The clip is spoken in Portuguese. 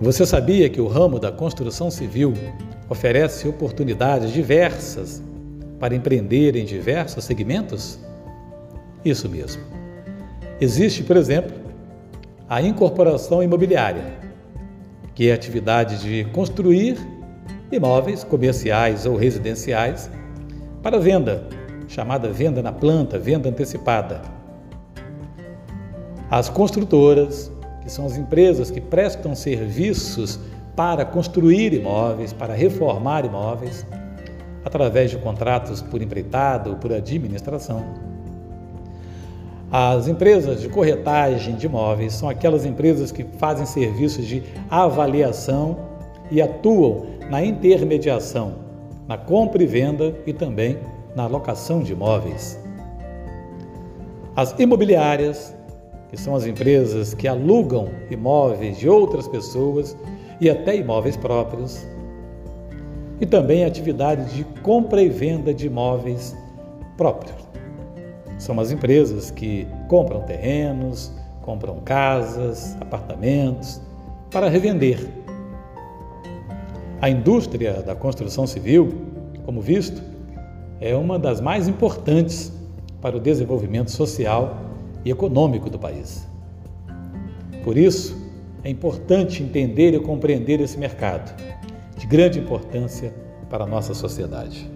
Você sabia que o ramo da construção civil oferece oportunidades diversas para empreender em diversos segmentos? Isso mesmo. Existe, por exemplo, a incorporação imobiliária, que é a atividade de construir imóveis comerciais ou residenciais para venda, chamada venda na planta, venda antecipada. As construtoras, que são as empresas que prestam serviços para construir imóveis, para reformar imóveis, através de contratos por empreitado ou por administração. As empresas de corretagem de imóveis são aquelas empresas que fazem serviços de avaliação e atuam na intermediação, na compra e venda e também na locação de imóveis. As imobiliárias, que são as empresas que alugam imóveis de outras pessoas e até imóveis próprios, e também a atividade de compra e venda de imóveis próprios. São as empresas que compram terrenos, compram casas, apartamentos para revender. A indústria da construção civil, como visto, é uma das mais importantes para o desenvolvimento social e econômico do país. Por isso, é importante entender e compreender esse mercado, de grande importância para a nossa sociedade.